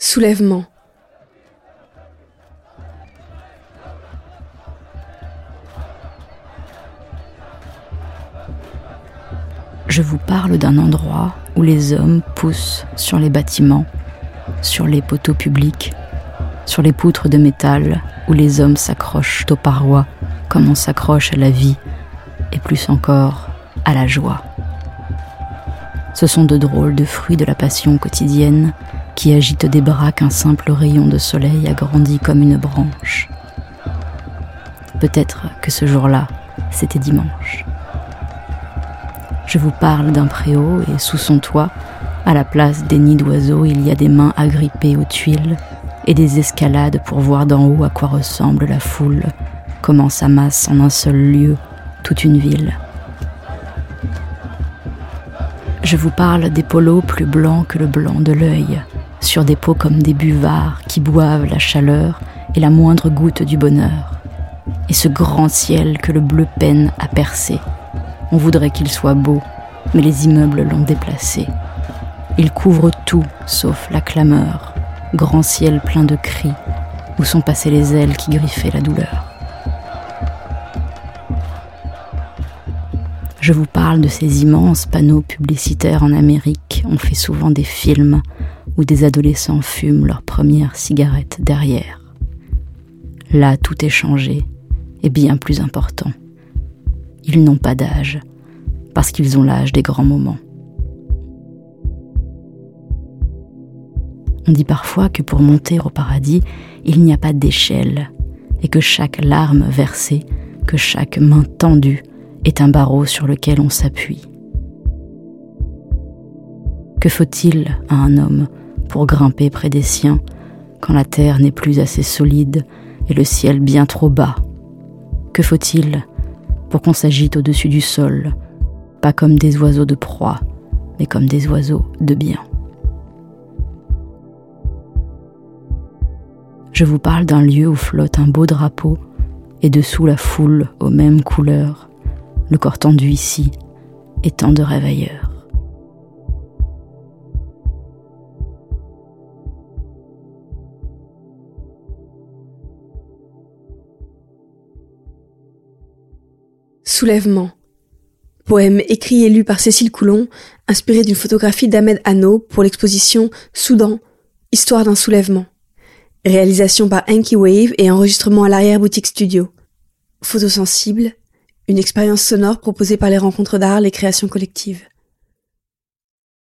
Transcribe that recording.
Soulèvement. Je vous parle d'un endroit où les hommes poussent sur les bâtiments, sur les poteaux publics, sur les poutres de métal, où les hommes s'accrochent aux parois comme on s'accroche à la vie, et plus encore à la joie. Ce sont de drôles de fruits de la passion quotidienne qui agitent des bras qu'un simple rayon de soleil agrandit comme une branche. Peut-être que ce jour-là, c'était dimanche. Je vous parle d'un préau et sous son toit, à la place des nids d'oiseaux, il y a des mains agrippées aux tuiles et des escalades pour voir d'en haut à quoi ressemble la foule, comment s'amasse en un seul lieu toute une ville. Je vous parle des polos plus blancs que le blanc de l'œil, sur des peaux comme des buvards qui boivent la chaleur et la moindre goutte du bonheur, et ce grand ciel que le bleu peine à percer on voudrait qu'il soit beau, mais les immeubles l'ont déplacé. Il couvre tout sauf la clameur, grand ciel plein de cris, où sont passées les ailes qui griffaient la douleur? Je vous parle de ces immenses panneaux publicitaires en Amérique. On fait souvent des films où des adolescents fument leur première cigarette derrière. Là, tout est changé et bien plus important. Ils n'ont pas d'âge, parce qu'ils ont l'âge des grands moments. On dit parfois que pour monter au paradis, il n'y a pas d'échelle, et que chaque larme versée, que chaque main tendue est un barreau sur lequel on s'appuie. Que faut-il à un homme pour grimper près des siens quand la terre n'est plus assez solide et le ciel bien trop bas? Que faut-il pour qu'on s'agite au-dessus du sol, pas comme des oiseaux de proie, mais comme des oiseaux de bien? Je vous parle d'un lieu où flotte un beau drapeau, et dessous la foule aux mêmes couleurs, le corps tendu ici, étant de rêve Soulèvement. Poème écrit et lu par Cécile Coulon, inspiré d'une photographie d'Ahmed Hanno pour l'exposition Soudan, Histoire d'un soulèvement. Réalisation par Enki Wave et enregistrement à l'arrière-boutique studio. Photosensible, une expérience sonore proposée par les rencontres d'art, les créations collectives.